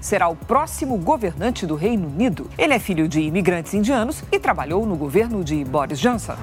será o próximo governante do Reino Unido. Ele é filho de imigrantes indianos e trabalhou no governo de Boris Johnson.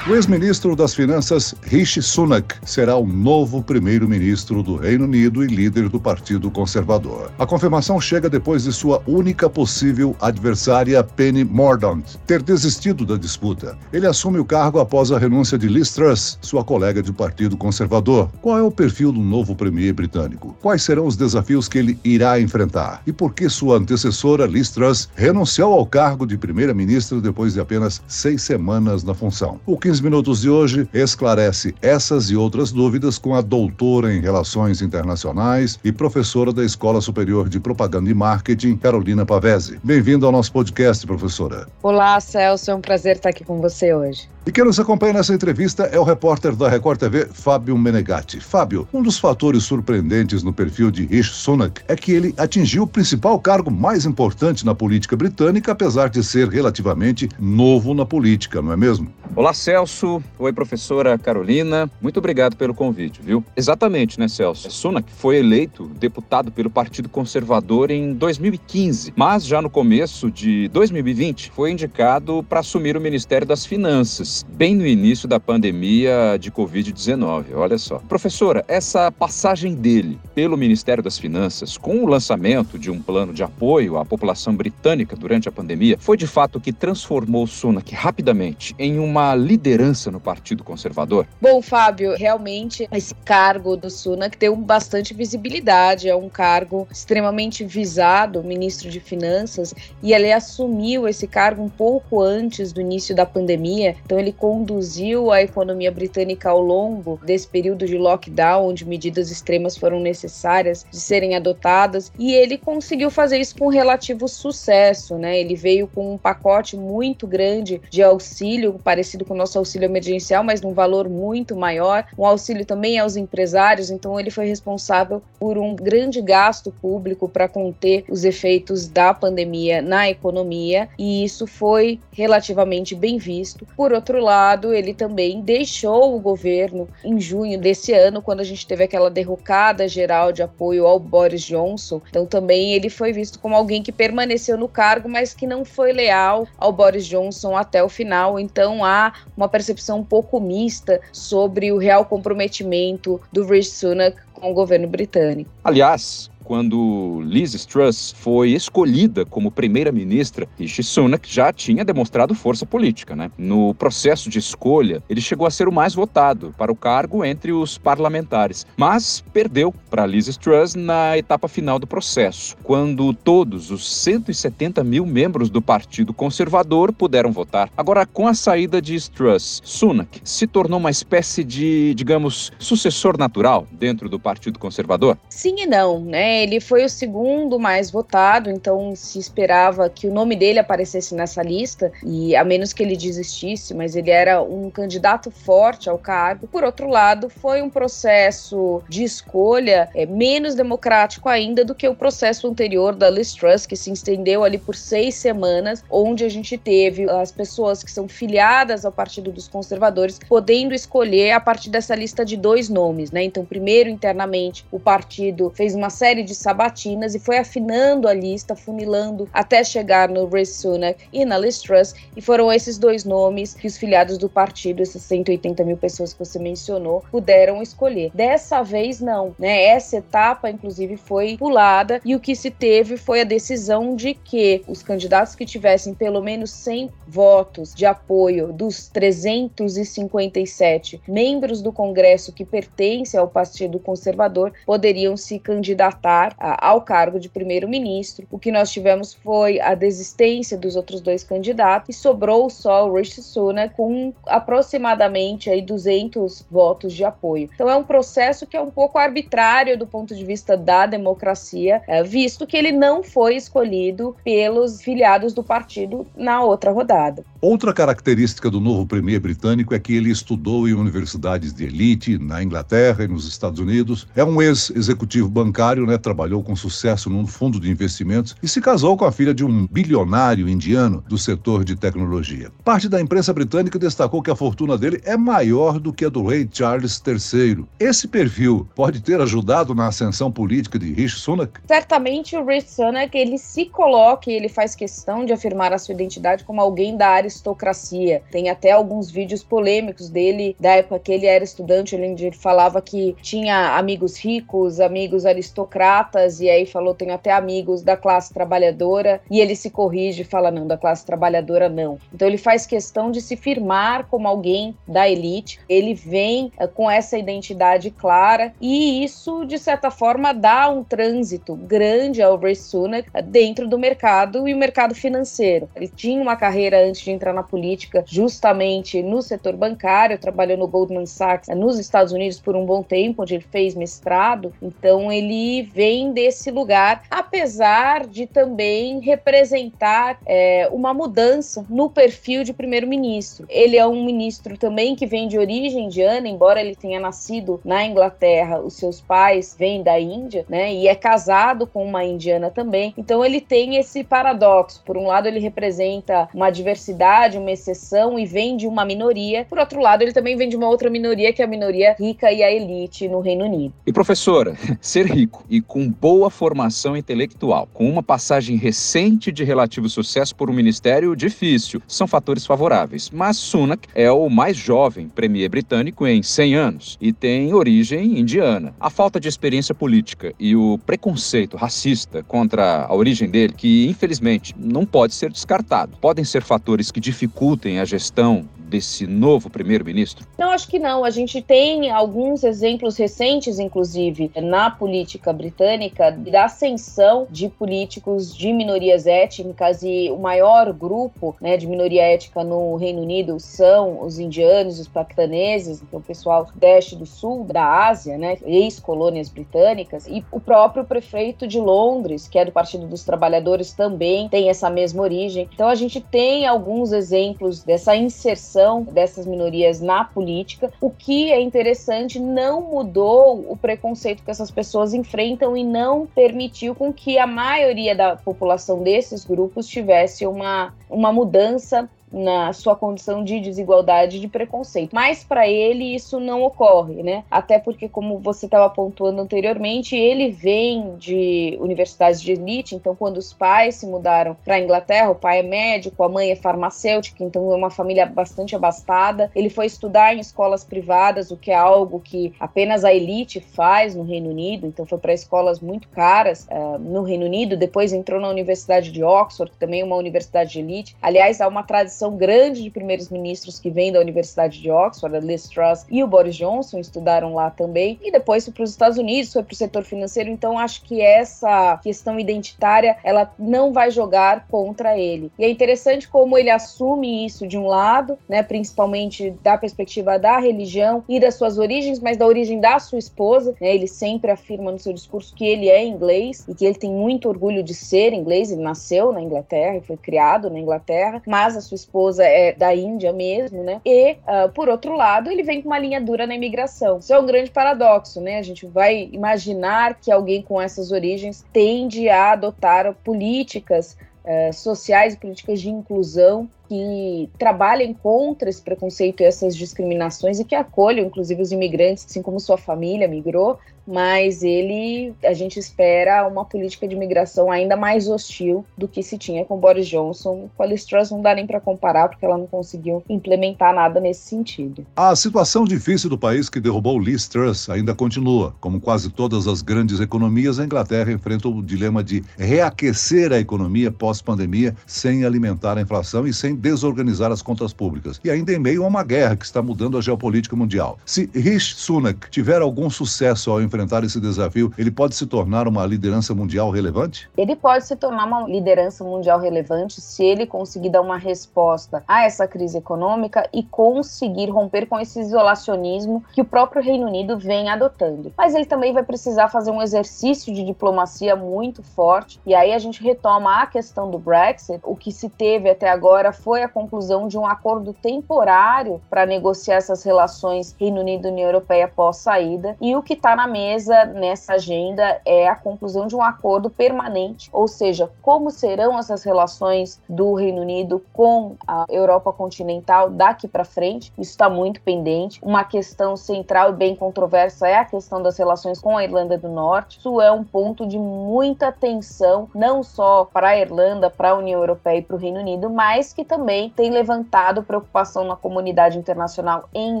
O ex-ministro das Finanças Rishi Sunak será o novo primeiro-ministro do Reino Unido e líder do Partido Conservador. A confirmação chega depois de sua única possível adversária, Penny Mordaunt, ter desistido da disputa. Ele assume o cargo após a renúncia de Liz Truss, sua colega de Partido Conservador. Qual é o perfil do novo premier britânico? Quais serão os desafios que ele irá enfrentar e por que sua antecessora, Liz Truss, renunciou ao cargo de primeira-ministra depois de apenas seis semanas na função. O 15 Minutos de hoje esclarece essas e outras dúvidas com a doutora em Relações Internacionais e professora da Escola Superior de Propaganda e Marketing, Carolina Pavese. Bem-vindo ao nosso podcast, professora. Olá, Celso, é um prazer estar aqui com você hoje. E quem nos acompanha nessa entrevista é o repórter da Record TV, Fábio Menegatti. Fábio, um dos fatores surpreendentes no perfil de Rishi Sunak é que ele atingiu o principal cargo mais importante na política britânica, apesar de ser relativamente novo na política, não é mesmo? Olá, Celso. Oi, professora Carolina. Muito obrigado pelo convite, viu? Exatamente, né, Celso? Sunak foi eleito deputado pelo Partido Conservador em 2015, mas já no começo de 2020 foi indicado para assumir o Ministério das Finanças bem no início da pandemia de Covid-19. Olha só. Professora, essa passagem dele pelo Ministério das Finanças, com o lançamento de um plano de apoio à população britânica durante a pandemia, foi de fato que transformou Sunak rapidamente em uma liderança no Partido Conservador? Bom, Fábio, realmente esse cargo do Sunak tem bastante visibilidade, é um cargo extremamente visado, ministro de Finanças, e ele assumiu esse cargo um pouco antes do início da pandemia, então ele conduziu a economia britânica ao longo desse período de lockdown, onde medidas extremas foram necessárias de serem adotadas, e ele conseguiu fazer isso com relativo sucesso, né? Ele veio com um pacote muito grande de auxílio, parecido com o nosso auxílio emergencial, mas num valor muito maior, um auxílio também aos empresários, então ele foi responsável por um grande gasto público para conter os efeitos da pandemia na economia, e isso foi relativamente bem visto. Por outro lado, ele também deixou o governo em junho desse ano, quando a gente teve aquela derrocada geral de apoio ao Boris Johnson. Então, também ele foi visto como alguém que permaneceu no cargo, mas que não foi leal ao Boris Johnson até o final. Então, há uma percepção um pouco mista sobre o real comprometimento do Rishi Sunak com o governo britânico. Aliás, quando Liz Truss foi escolhida como primeira-ministra, Rishi Sunak já tinha demonstrado força política. Né? No processo de escolha, ele chegou a ser o mais votado para o cargo entre os parlamentares, mas perdeu para Liz Truss na etapa final do processo, quando todos os 170 mil membros do Partido Conservador puderam votar. Agora, com a saída de Truss, Sunak se tornou uma espécie de, digamos, sucessor natural dentro do Partido Conservador? Sim e não, né? Ele foi o segundo mais votado, então se esperava que o nome dele aparecesse nessa lista, e a menos que ele desistisse, mas ele era um candidato forte ao cargo. Por outro lado, foi um processo de escolha é, menos democrático ainda do que o processo anterior da Liz Truss, que se estendeu ali por seis semanas, onde a gente teve as pessoas que são filiadas ao Partido dos Conservadores podendo escolher a partir dessa lista de dois nomes, né? Então, primeiro internamente, o partido fez uma série de sabatinas e foi afinando a lista, funilando até chegar no Rishi Sunak e na Liz Truss, e foram esses dois nomes que os filiados do partido, essas 180 mil pessoas que você mencionou, puderam escolher. Dessa vez, não, né? Essa etapa, inclusive, foi pulada e o que se teve foi a decisão de que os candidatos que tivessem pelo menos 100 votos de apoio dos 357 membros do Congresso que pertencem ao Partido Conservador poderiam se candidatar ao cargo de primeiro-ministro. O que nós tivemos foi a desistência dos outros dois candidatos e sobrou só o Rishi Sunak com aproximadamente aí 200 votos de apoio. Então é um processo que é um pouco arbitrário do ponto de vista da democracia, é, visto que ele não foi escolhido pelos filiados do partido na outra rodada. Outra característica do novo premier britânico é que ele estudou em universidades de elite na Inglaterra e nos Estados Unidos. É um ex-executivo bancário, né? Trabalhou com sucesso num fundo de investimentos e se casou com a filha de um bilionário indiano do setor de tecnologia. Parte da imprensa britânica destacou que a fortuna dele é maior do que a do rei Charles III. Esse perfil pode ter ajudado na ascensão política de Rishi Sunak? Certamente o Rishi Sunak ele se coloca e ele faz questão de afirmar a sua identidade como alguém da aristocracia. Tem até alguns vídeos polêmicos dele da época que ele era estudante, onde ele falava que tinha amigos ricos, amigos aristocratas e aí falou tenho até amigos da classe trabalhadora e ele se corrige e fala não, da classe trabalhadora não. Então ele faz questão de se firmar como alguém da elite. Ele vem uh, com essa identidade clara e isso de certa forma dá um trânsito grande ao Rishi Sunak uh, dentro do mercado e o mercado financeiro. Ele tinha uma carreira antes de entrar na política justamente no setor bancário, trabalhou no Goldman Sachs uh, nos Estados Unidos por um bom tempo, onde ele fez mestrado. Então ele vem desse lugar, apesar de também representar é, uma mudança no perfil de primeiro-ministro. Ele é um ministro também que vem de origem indiana, embora ele tenha nascido na Inglaterra, os seus pais vêm da Índia, né? E é casado com uma indiana também. Então ele tem esse paradoxo. Por um lado, ele representa uma diversidade, uma exceção e vem de uma minoria. Por outro lado, ele também vem de uma outra minoria, que é a minoria rica e a elite no Reino Unido. E professora, ser rico e com boa formação intelectual, com uma passagem recente de relativo sucesso por um ministério difícil, são fatores favoráveis. Mas Sunak é o mais jovem premier britânico em 100 anos e tem origem indiana. A falta de experiência política e o preconceito racista contra a origem dele, que infelizmente não pode ser descartado, podem ser fatores que dificultem a gestão desse novo primeiro-ministro? Não, acho que não. A gente tem alguns exemplos recentes, inclusive, na política britânica, da ascensão de políticos de minorias étnicas e o maior grupo né, de minoria étnica no Reino Unido são os indianos, os paquistaneses, então o pessoal deste do sul da Ásia, né, ex-colônias britânicas, e o próprio prefeito de Londres, que é do Partido dos Trabalhadores, também tem essa mesma origem. Então a gente tem alguns exemplos dessa inserção dessas minorias na política. O que é interessante, não mudou o preconceito que essas pessoas enfrentam e não permitiu com que a maioria da população desses grupos tivesse uma, uma mudança na sua condição de desigualdade de preconceito. Mas para ele isso não ocorre, né? Até porque, como você estava pontuando anteriormente, ele vem de universidades de elite, então quando os pais se mudaram para a Inglaterra, o pai é médico, a mãe é farmacêutica, então é uma família bastante abastada. Ele foi estudar em escolas privadas, o que é algo que apenas a elite faz no Reino Unido, então foi para escolas muito caras uh, no Reino Unido. Depois entrou na Universidade de Oxford, que também é uma universidade de elite. Aliás, há uma tradição grande de primeiros ministros que vêm da Universidade de Oxford, a Liz Truss e o Boris Johnson estudaram lá também, e depois foi para os Estados Unidos, foi para o setor financeiro, então acho que essa questão identitária, ela não vai jogar contra ele. E é interessante como ele assume isso de um lado, né, principalmente da perspectiva da religião e das suas origens, mas da origem da sua esposa, né, ele sempre afirma no seu discurso que ele é inglês e que ele tem muito orgulho de ser inglês, ele nasceu na Inglaterra e foi criado na Inglaterra, mas a sua esposa é da Índia mesmo, né? E, uh, por outro lado, ele vem com uma linha dura na imigração. Isso é um grande paradoxo, né? A gente vai imaginar que alguém com essas origens tende a adotar políticas uh, sociais e políticas de inclusão que trabalhem contra esse preconceito e essas discriminações e que acolham, inclusive, os imigrantes, assim como sua família migrou, mas ele, a gente espera uma política de imigração ainda mais hostil do que se tinha com Boris Johnson. Com a Liz Truss não dá nem para comparar, porque ela não conseguiu implementar nada nesse sentido. A situação difícil do país que derrubou Liz Truss ainda continua. Como quase todas as grandes economias, a Inglaterra enfrenta o dilema de reaquecer a economia pós-pandemia sem alimentar a inflação e sem desorganizar as contas públicas. E ainda em meio a uma guerra que está mudando a geopolítica mundial. Se Rishi Sunak tiver algum sucesso ao enfrentar esse desafio, ele pode se tornar uma liderança mundial relevante? Ele pode se tornar uma liderança mundial relevante se ele conseguir dar uma resposta a essa crise econômica e conseguir romper com esse isolacionismo que o próprio Reino Unido vem adotando. Mas ele também vai precisar fazer um exercício de diplomacia muito forte, e aí a gente retoma a questão do Brexit. O que se teve até agora foi a conclusão de um acordo temporário para negociar essas relações Reino Unido-União Europeia pós-saída. E o que está na mesa nessa agenda é a conclusão de um acordo permanente, ou seja, como serão essas relações do Reino Unido com a Europa continental daqui para frente. Isso está muito pendente. Uma questão central e bem controversa é a questão das relações com a Irlanda do Norte. Isso é um ponto de muita tensão, não só para a Irlanda, para a União Europeia e para o Reino Unido, mas que também tem levantado preocupação na comunidade internacional em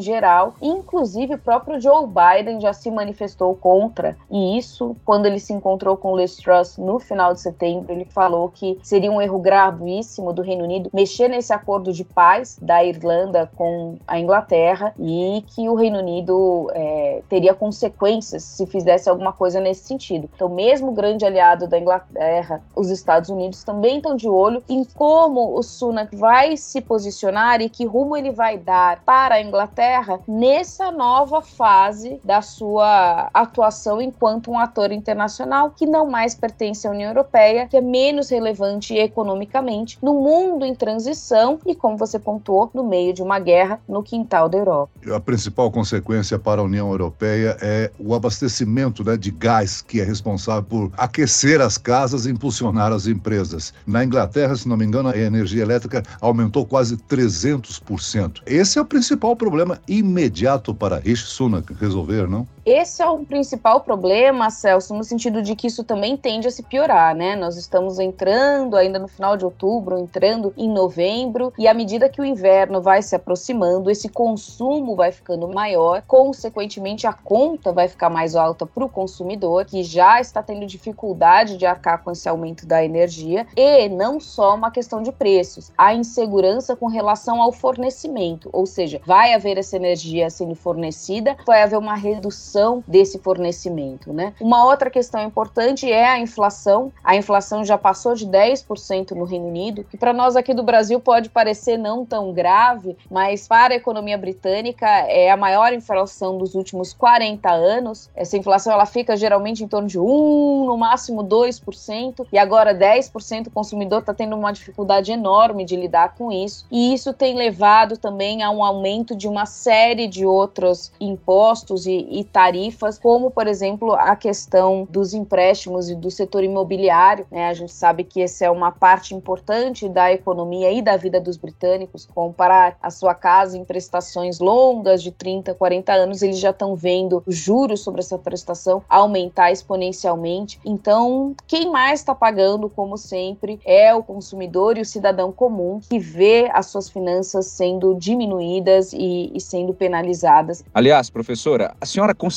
geral. Inclusive, o próprio Joe Biden já se manifestou contra, e isso, quando ele se encontrou com Liz Truss no final de setembro, ele falou que seria um erro gravíssimo do Reino Unido mexer nesse acordo de paz da Irlanda com a Inglaterra e que o Reino Unido é, teria consequências se fizesse alguma coisa nesse sentido. Então, mesmo o grande aliado da Inglaterra, os Estados Unidos, também estão de olho em como o Sunak vai se posicionar e que rumo ele vai dar para a Inglaterra nessa nova fase da sua atuação enquanto um ator internacional que não mais pertence à União Europeia, que é menos relevante economicamente no mundo em transição e, como você pontuou, no meio de uma guerra no quintal da Europa. A principal consequência para a União Europeia é o abastecimento né, de gás, que é responsável por aquecer as casas e impulsionar as empresas. Na Inglaterra, se não me engano, a energia elétrica aumentou quase 300%. Esse é o principal problema imediato para Rishi Sunak resolver, não? Esse é o principal problema, Celso, no sentido de que isso também tende a se piorar, né? Nós estamos entrando ainda no final de outubro, entrando em novembro, e à medida que o inverno vai se aproximando, esse consumo vai ficando maior, consequentemente a conta vai ficar mais alta para o consumidor, que já está tendo dificuldade de arcar com esse aumento da energia, e não só uma questão de preços, a insegurança com relação ao fornecimento, ou seja, vai haver essa energia sendo fornecida, vai haver uma redução redução desse fornecimento, né? Uma outra questão importante é a inflação. A inflação já passou de 10% no Reino Unido, que para nós aqui do Brasil pode parecer não tão grave, mas para a economia britânica é a maior inflação dos últimos 40 anos. Essa inflação ela fica geralmente em torno de 1, no máximo 2%, e agora 10% o consumidor está tendo uma dificuldade enorme de lidar com isso. E isso tem levado também a um aumento de uma série de outros impostos e, e tarifas tarifas, como, por exemplo, a questão dos empréstimos e do setor imobiliário. Né? A gente sabe que essa é uma parte importante da economia e da vida dos britânicos. Comparar a sua casa em prestações longas de 30, 40 anos, eles já estão vendo os juros sobre essa prestação aumentar exponencialmente. Então, quem mais está pagando, como sempre, é o consumidor e o cidadão comum que vê as suas finanças sendo diminuídas e, e sendo penalizadas. Aliás, professora, a senhora considera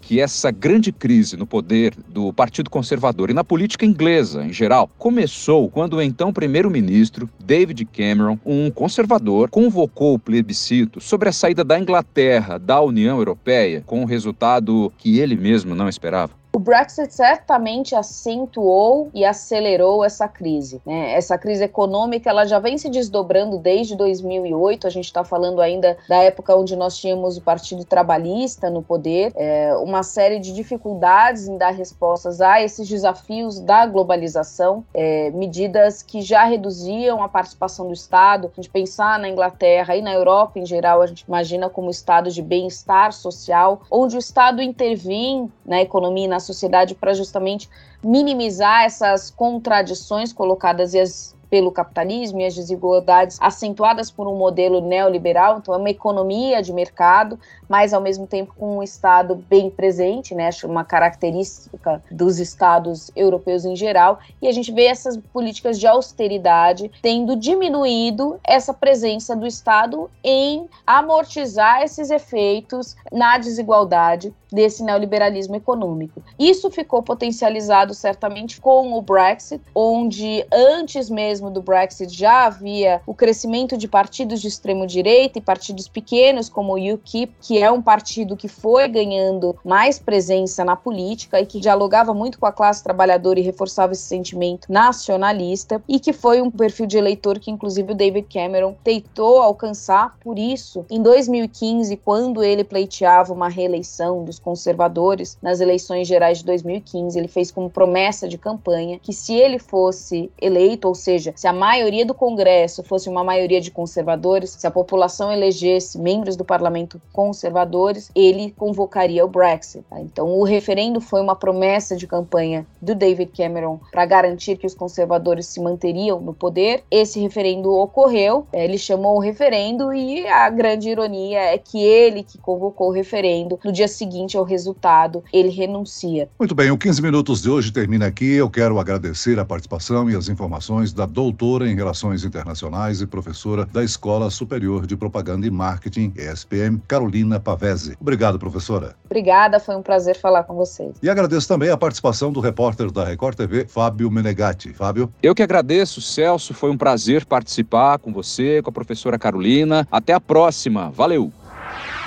que essa grande crise no poder do Partido Conservador e na política inglesa em geral começou quando o então primeiro-ministro David Cameron, um conservador, convocou o plebiscito sobre a saída da Inglaterra da União Europeia, com um resultado que ele mesmo não esperava? O Brexit certamente acentuou e acelerou essa crise. Né? Essa crise econômica ela já vem se desdobrando desde 2008. A gente está falando ainda da época onde nós tínhamos o Partido Trabalhista no poder, é, uma série de dificuldades em dar respostas a esses desafios da globalização, é, medidas que já reduziam a participação do Estado. A gente pensar na Inglaterra e na Europa em geral, a gente imagina como estado de bem-estar social, onde o Estado intervém na economia e na sociedade para justamente minimizar essas contradições colocadas e as pelo capitalismo e as desigualdades acentuadas por um modelo neoliberal, então é uma economia de mercado, mas ao mesmo tempo com um Estado bem presente, né? Uma característica dos Estados europeus em geral, e a gente vê essas políticas de austeridade tendo diminuído essa presença do Estado em amortizar esses efeitos na desigualdade desse neoliberalismo econômico. Isso ficou potencializado certamente com o Brexit, onde antes mesmo do Brexit já havia o crescimento de partidos de extremo direita e partidos pequenos como o UKIP, que é um partido que foi ganhando mais presença na política e que dialogava muito com a classe trabalhadora e reforçava esse sentimento nacionalista e que foi um perfil de eleitor que inclusive o David Cameron tentou alcançar por isso em 2015 quando ele pleiteava uma reeleição dos conservadores nas eleições gerais de 2015. Ele fez como promessa de campanha que se ele fosse eleito, ou seja, seja, se a maioria do Congresso fosse uma maioria de conservadores, se a população elegesse membros do parlamento conservadores, ele convocaria o Brexit. Tá? Então, o referendo foi uma promessa de campanha do David Cameron para garantir que os conservadores se manteriam no poder. Esse referendo ocorreu, é, ele chamou o referendo e a grande ironia é que ele que convocou o referendo, no dia seguinte ao resultado, ele renuncia. Muito bem, o 15 minutos de hoje termina aqui. Eu quero agradecer a participação e as informações da doutora em Relações Internacionais e professora da Escola Superior de Propaganda e Marketing, ESPM, Carolina Pavese. Obrigado, professora. Obrigada, foi um prazer falar com vocês. E agradeço também a participação do repórter da Record TV, Fábio Menegatti. Fábio? Eu que agradeço, Celso. Foi um prazer participar com você, com a professora Carolina. Até a próxima. Valeu!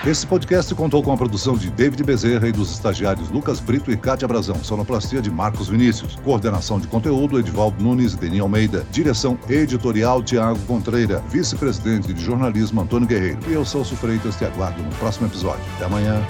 Esse podcast contou com a produção de David Bezerra e dos estagiários Lucas Brito e Cátia Brazão, sonoplastia de Marcos Vinícius, coordenação de conteúdo Edvaldo Nunes e Denis Almeida, direção editorial Tiago Contreira, vice-presidente de jornalismo Antônio Guerreiro. E eu sou o Freitas, te aguardo no próximo episódio. Até amanhã.